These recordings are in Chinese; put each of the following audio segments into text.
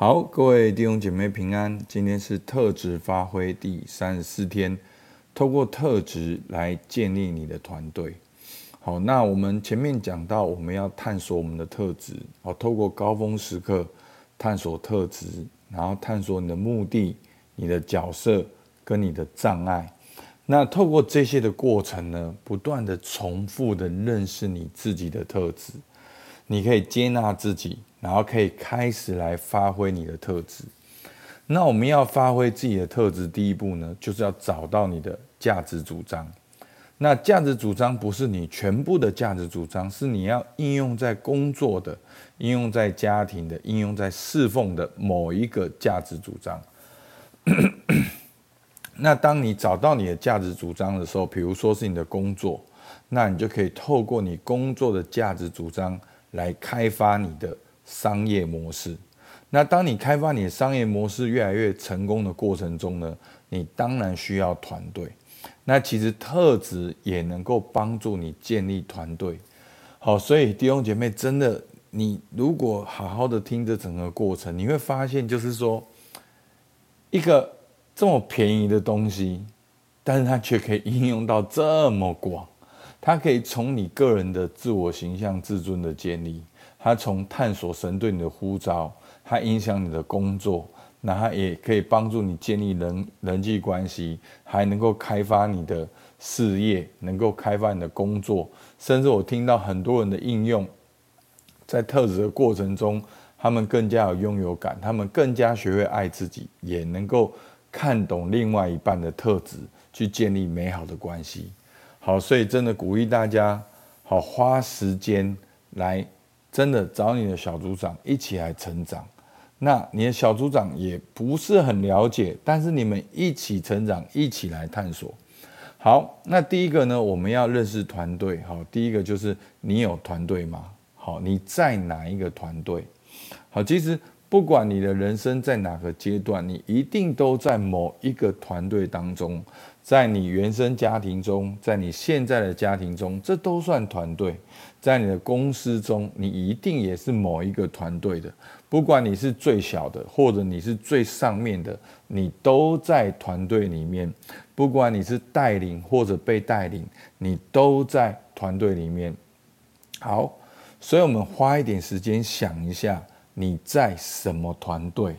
好，各位弟兄姐妹平安。今天是特质发挥第三十四天，透过特质来建立你的团队。好，那我们前面讲到，我们要探索我们的特质。好，透过高峰时刻探索特质，然后探索你的目的、你的角色跟你的障碍。那透过这些的过程呢，不断的重复的认识你自己的特质，你可以接纳自己。然后可以开始来发挥你的特质。那我们要发挥自己的特质，第一步呢，就是要找到你的价值主张。那价值主张不是你全部的价值主张，是你要应用在工作的、应用在家庭的、应用在侍奉的某一个价值主张。那当你找到你的价值主张的时候，比如说是你的工作，那你就可以透过你工作的价值主张来开发你的。商业模式，那当你开发你的商业模式越来越成功的过程中呢，你当然需要团队。那其实特质也能够帮助你建立团队。好，所以弟兄姐妹，真的，你如果好好的听这整个过程，你会发现，就是说，一个这么便宜的东西，但是它却可以应用到这么广，它可以从你个人的自我形象、自尊的建立。它从探索神对你的呼召，它影响你的工作，那他也可以帮助你建立人人际关系，还能够开发你的事业，能够开发你的工作，甚至我听到很多人的应用，在特质的过程中，他们更加有拥有感，他们更加学会爱自己，也能够看懂另外一半的特质，去建立美好的关系。好，所以真的鼓励大家，好花时间来。真的找你的小组长一起来成长，那你的小组长也不是很了解，但是你们一起成长，一起来探索。好，那第一个呢，我们要认识团队。好，第一个就是你有团队吗？好，你在哪一个团队？好，其实不管你的人生在哪个阶段，你一定都在某一个团队当中，在你原生家庭中，在你现在的家庭中，这都算团队。在你的公司中，你一定也是某一个团队的。不管你是最小的，或者你是最上面的，你都在团队里面。不管你是带领或者被带领，你都在团队里面。好，所以我们花一点时间想一下，你在什么团队？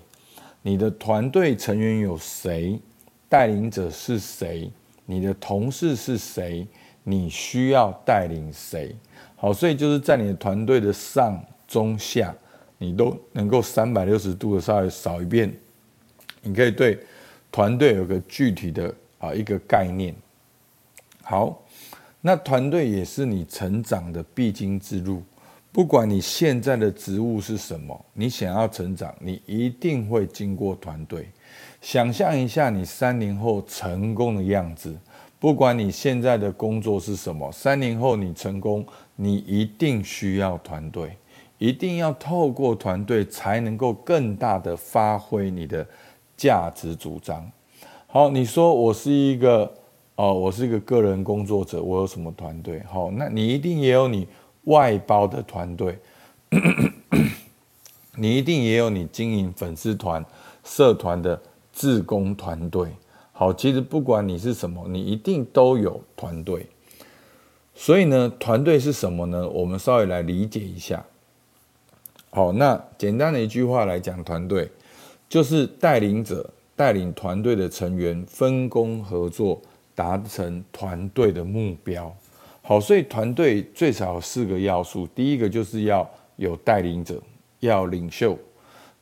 你的团队成员有谁？带领者是谁？你的同事是谁？你需要带领谁？好，所以就是在你的团队的上中下，你都能够三百六十度的稍微扫一遍，你可以对团队有个具体的啊一个概念。好，那团队也是你成长的必经之路。不管你现在的职务是什么，你想要成长，你一定会经过团队。想象一下你三年后成功的样子。不管你现在的工作是什么，三年后你成功，你一定需要团队，一定要透过团队才能够更大的发挥你的价值主张。好，你说我是一个哦，我是一个个人工作者，我有什么团队？好，那你一定也有你外包的团队，你一定也有你经营粉丝团、社团的志工团队。好，其实不管你是什么，你一定都有团队。所以呢，团队是什么呢？我们稍微来理解一下。好，那简单的一句话来讲，团队就是带领者带领团队的成员分工合作，达成团队的目标。好，所以团队最少有四个要素，第一个就是要有带领者，要领袖。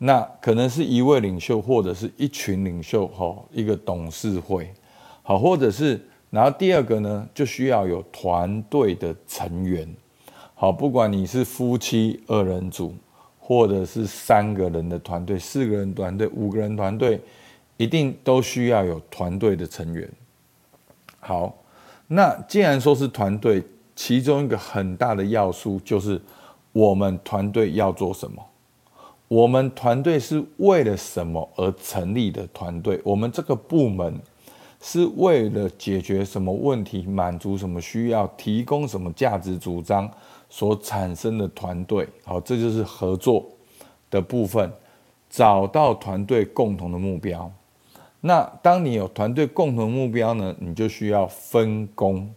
那可能是一位领袖，或者是一群领袖，哈，一个董事会，好，或者是，然后第二个呢，就需要有团队的成员，好，不管你是夫妻二人组，或者是三个人的团队、四个人团队、五个人团队，一定都需要有团队的成员。好，那既然说是团队，其中一个很大的要素就是我们团队要做什么。我们团队是为了什么而成立的团队？我们这个部门是为了解决什么问题、满足什么需要、提供什么价值主张所产生的团队。好，这就是合作的部分。找到团队共同的目标。那当你有团队共同目标呢，你就需要分工。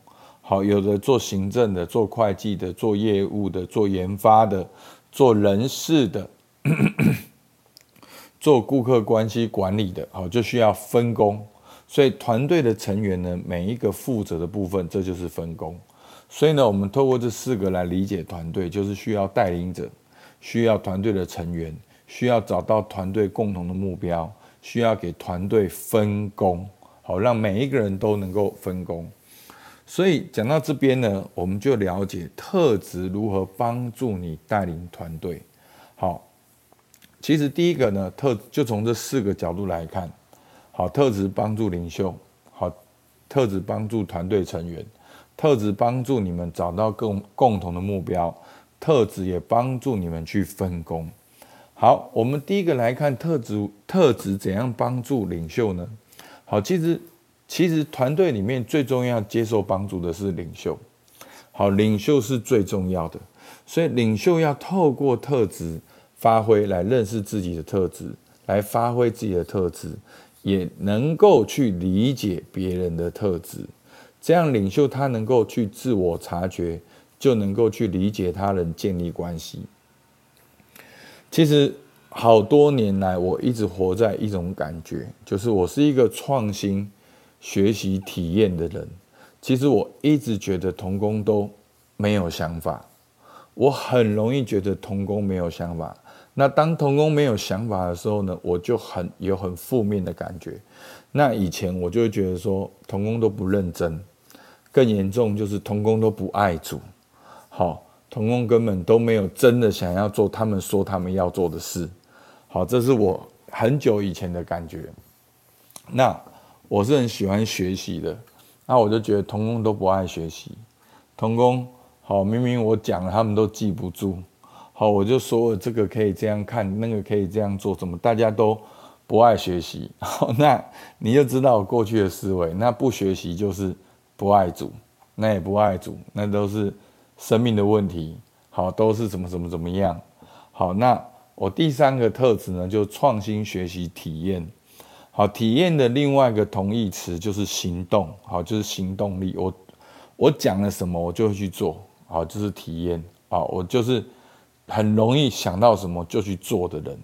好，有的做行政的，做会计的，做业务的，做研发的，做人事的，做顾客关系管理的，好，就需要分工。所以团队的成员呢，每一个负责的部分，这就是分工。所以呢，我们透过这四个来理解团队，就是需要带领者，需要团队的成员，需要找到团队共同的目标，需要给团队分工，好，让每一个人都能够分工。所以讲到这边呢，我们就了解特质如何帮助你带领团队。好，其实第一个呢，特就从这四个角度来看。好，特质帮助领袖，好，特质帮助团队成员，特质帮助你们找到共共同的目标，特质也帮助你们去分工。好，我们第一个来看特质，特质怎样帮助领袖呢？好，其实其实团队里面最重要接受帮助的是领袖。好，领袖是最重要的，所以领袖要透过特质发挥来认识自己的特质，来发挥自己的特质。也能够去理解别人的特质，这样领袖他能够去自我察觉，就能够去理解他人，建立关系。其实好多年来，我一直活在一种感觉，就是我是一个创新、学习、体验的人。其实我一直觉得同工都没有想法，我很容易觉得同工没有想法。那当同工没有想法的时候呢，我就很有很负面的感觉。那以前我就会觉得说，同工都不认真，更严重就是同工都不爱主。好，同工根本都没有真的想要做他们说他们要做的事。好，这是我很久以前的感觉。那我是很喜欢学习的，那我就觉得同工都不爱学习。同工好，明明我讲了，他们都记不住。好，我就说这个可以这样看，那个可以这样做，怎么大家都不爱学习？好，那你就知道我过去的思维。那不学习就是不爱主，那也不爱主，那都是生命的问题。好，都是怎么怎么怎么样。好，那我第三个特质呢，就创新、学习、体验。好，体验的另外一个同义词就是行动。好，就是行动力。我我讲了什么，我就会去做。好，就是体验。好，我就是。很容易想到什么就去做的人，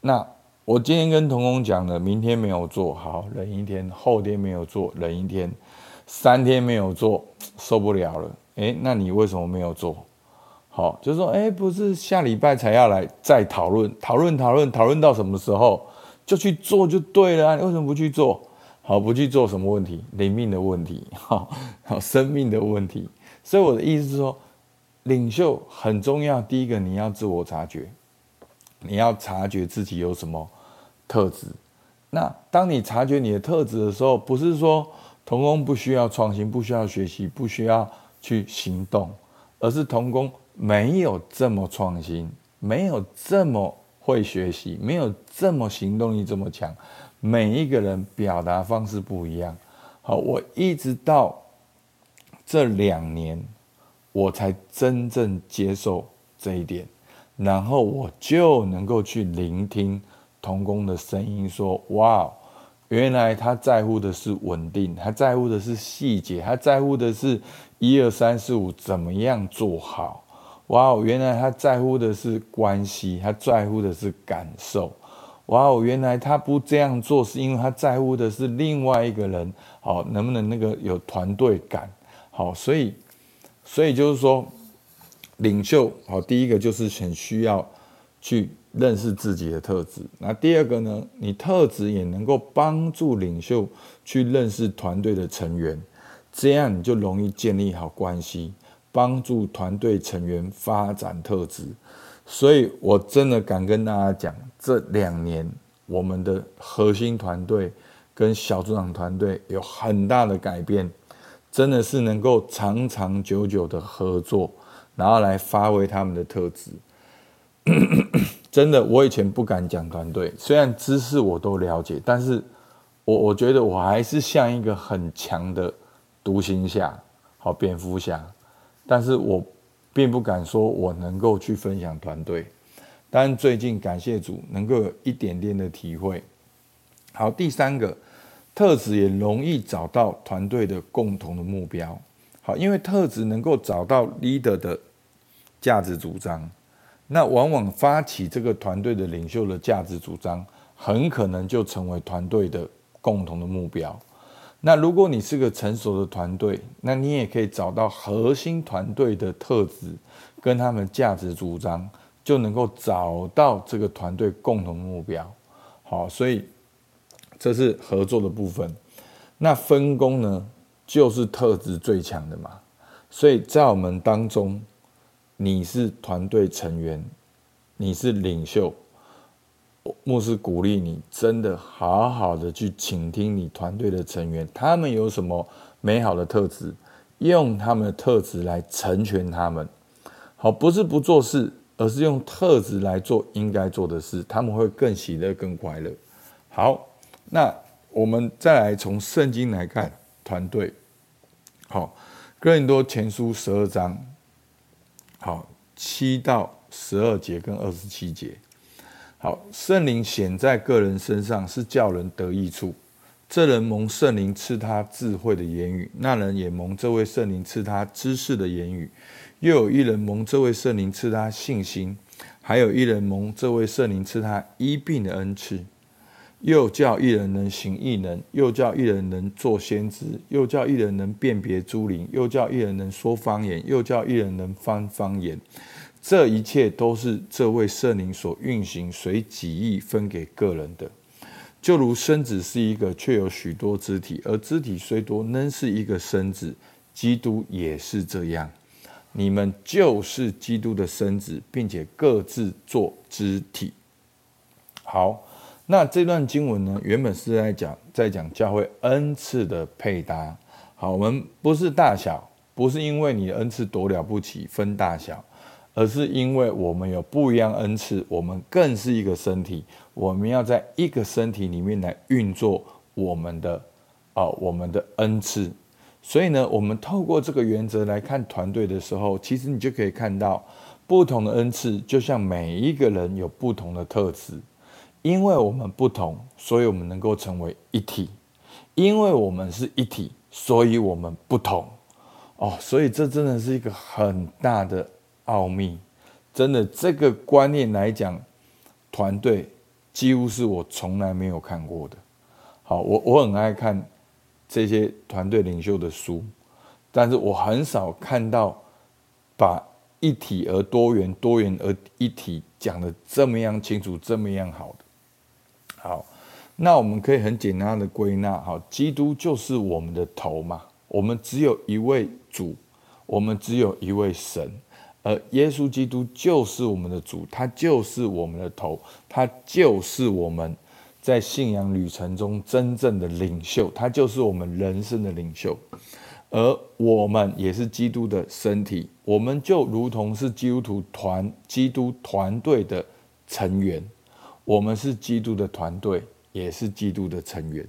那我今天跟童工讲了，明天没有做好，忍一天；后天没有做，忍一天；三天没有做，受不了了。诶，那你为什么没有做？好，就是说，诶，不是下礼拜才要来再讨论，讨论讨论讨论到什么时候就去做就对了啊？你为什么不去做？好，不去做什么问题？灵命的问题，好，好，生命的问题。所以我的意思是说。领袖很重要，第一个你要自我察觉，你要察觉自己有什么特质。那当你察觉你的特质的时候，不是说童工不需要创新，不需要学习，不需要去行动，而是童工没有这么创新，没有这么会学习，没有这么行动力这么强。每一个人表达方式不一样。好，我一直到这两年。我才真正接受这一点，然后我就能够去聆听同工的声音，说：“哇，原来他在乎的是稳定，他在乎的是细节，他在乎的是一二三四五怎么样做好。哇哦，原来他在乎的是关系，他在乎的是感受。哇哦，原来他不这样做是因为他在乎的是另外一个人，好，能不能那个有团队感？好，所以。”所以就是说，领袖好，第一个就是很需要去认识自己的特质。那第二个呢，你特质也能够帮助领袖去认识团队的成员，这样你就容易建立好关系，帮助团队成员发展特质。所以我真的敢跟大家讲，这两年我们的核心团队跟小组长团队有很大的改变。真的是能够长长久久的合作，然后来发挥他们的特质。真的，我以前不敢讲团队，虽然知识我都了解，但是我我觉得我还是像一个很强的独行侠，好蝙蝠侠，但是我并不敢说我能够去分享团队。但最近感谢主，能够有一点点的体会。好，第三个特质也容易找到团队的共同的目标。好，因为特质能够找到 leader 的价值主张，那往往发起这个团队的领袖的价值主张，很可能就成为团队的共同的目标。那如果你是个成熟的团队，那你也可以找到核心团队的特质跟他们价值主张，就能够找到这个团队共同的目标。好，所以这是合作的部分。那分工呢，就是特质最强的嘛。所以在我们当中。你是团队成员，你是领袖，牧师鼓励你，真的好好的去倾听你团队的成员，他们有什么美好的特质，用他们的特质来成全他们。好，不是不做事，而是用特质来做应该做的事，他们会更喜乐、更快乐。好，那我们再来从圣经来看团队。好，哥林多前书十二章。好，七到十二节跟二十七节。好，圣灵显在个人身上，是叫人得益处。这人蒙圣灵赐他智慧的言语，那人也蒙这位圣灵赐他知识的言语。又有一人蒙这位圣灵赐他信心，还有一人蒙这位圣灵赐他医病的恩赐。又叫一人能行异能，又叫一人能做先知，又叫一人能辨别诸灵，又叫一人能说方言，又叫一人能翻方言。这一切都是这位圣灵所运行，随己意分给个人的。就如身子是一个，却有许多肢体，而肢体虽多，仍是一个身子。基督也是这样。你们就是基督的身子，并且各自做肢体。好。那这段经文呢，原本是在讲，在讲教会恩赐的配搭。好，我们不是大小，不是因为你的恩赐多了不起分大小，而是因为我们有不一样恩赐，我们更是一个身体，我们要在一个身体里面来运作我们的啊、哦，我们的恩赐。所以呢，我们透过这个原则来看团队的时候，其实你就可以看到不同的恩赐，就像每一个人有不同的特质。因为我们不同，所以我们能够成为一体；因为我们是一体，所以我们不同。哦，所以这真的是一个很大的奥秘。真的，这个观念来讲，团队几乎是我从来没有看过的。好，我我很爱看这些团队领袖的书，但是我很少看到把一体而多元、多元而一体讲的这么样清楚、这么样好的。好，那我们可以很简单的归纳，好，基督就是我们的头嘛。我们只有一位主，我们只有一位神，而耶稣基督就是我们的主，他就是我们的头，他就是我们在信仰旅程中真正的领袖，他就是我们人生的领袖。而我们也是基督的身体，我们就如同是基督徒团、基督团队的成员。我们是基督的团队，也是基督的成员，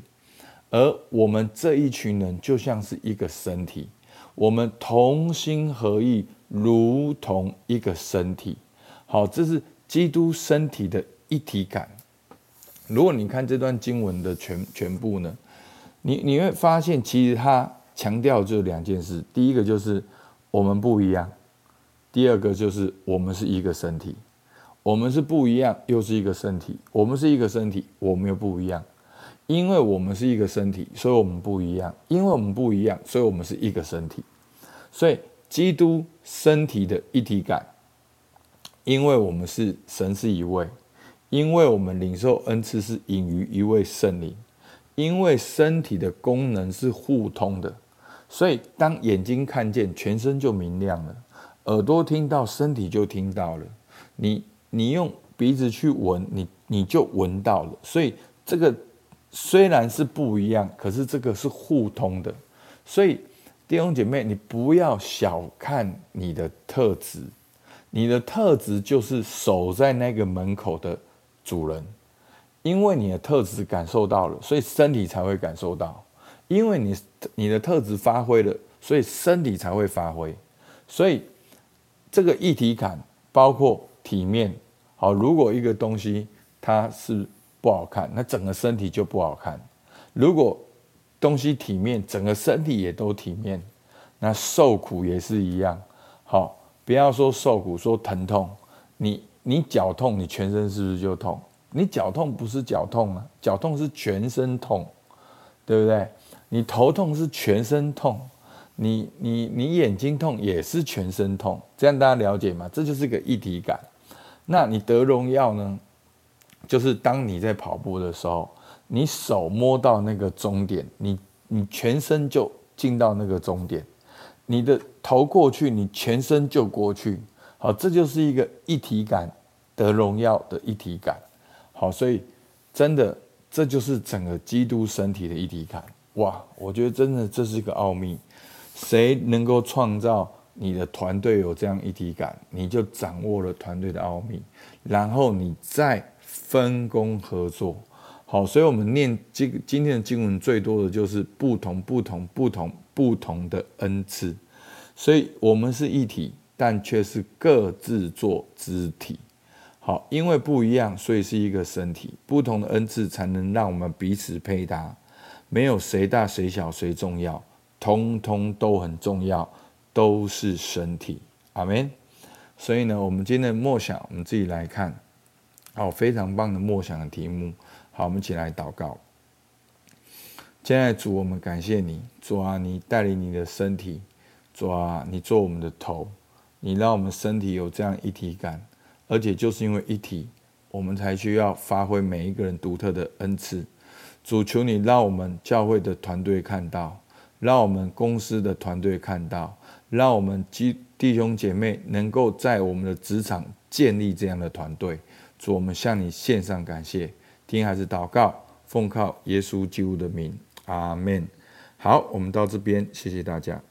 而我们这一群人就像是一个身体，我们同心合意，如同一个身体。好，这是基督身体的一体感。如果你看这段经文的全全部呢，你你会发现，其实他强调就两件事：第一个就是我们不一样，第二个就是我们是一个身体。我们是不一样，又是一个身体。我们是一个身体，我们又不一样。因为我们是一个身体，所以我们不一样。因为我们不一样，所以我们是一个身体。所以基督身体的一体感，因为我们是神是一位，因为我们领受恩赐是隐于一位圣灵，因为身体的功能是互通的，所以当眼睛看见，全身就明亮了；耳朵听到，身体就听到了。你。你用鼻子去闻，你你就闻到了。所以这个虽然是不一样，可是这个是互通的。所以弟兄姐妹，你不要小看你的特质，你的特质就是守在那个门口的主人。因为你的特质感受到了，所以身体才会感受到。因为你你的特质发挥了，所以身体才会发挥。所以这个一体感包括体面。好，如果一个东西它是不好看，那整个身体就不好看；如果东西体面，整个身体也都体面。那受苦也是一样。好，不要说受苦，说疼痛。你你脚痛，你全身是不是就痛？你脚痛不是脚痛啊，脚痛是全身痛，对不对？你头痛是全身痛，你你你眼睛痛也是全身痛，这样大家了解吗？这就是个一体感。那你得荣耀呢？就是当你在跑步的时候，你手摸到那个终点，你你全身就进到那个终点，你的头过去，你全身就过去。好，这就是一个一体感，得荣耀的一体感。好，所以真的，这就是整个基督身体的一体感。哇，我觉得真的这是一个奥秘。谁能够创造你的团队有这样一体感，你就掌握了团队的奥秘。然后你再分工合作。好，所以我们念今今天的经文最多的就是不同不同不同不同的恩赐。所以我们是一体。但却是各自做肢体，好，因为不一样，所以是一个身体。不同的恩赐才能让我们彼此配搭，没有谁大谁小谁重要，通通都很重要，都是身体。阿门。所以呢，我们今天的默想，我们自己来看，好，非常棒的默想的题目。好，我们一起来祷告。亲爱的主，我们感谢你，主啊，你带领你的身体，主啊，你做我们的头。你让我们身体有这样一体感，而且就是因为一体，我们才需要发挥每一个人独特的恩赐。主求你让我们教会的团队看到，让我们公司的团队看到，让我们弟兄姐妹能够在我们的职场建立这样的团队。主，我们向你献上感谢，听孩子祷告，奉靠耶稣基督的名，阿门。好，我们到这边，谢谢大家。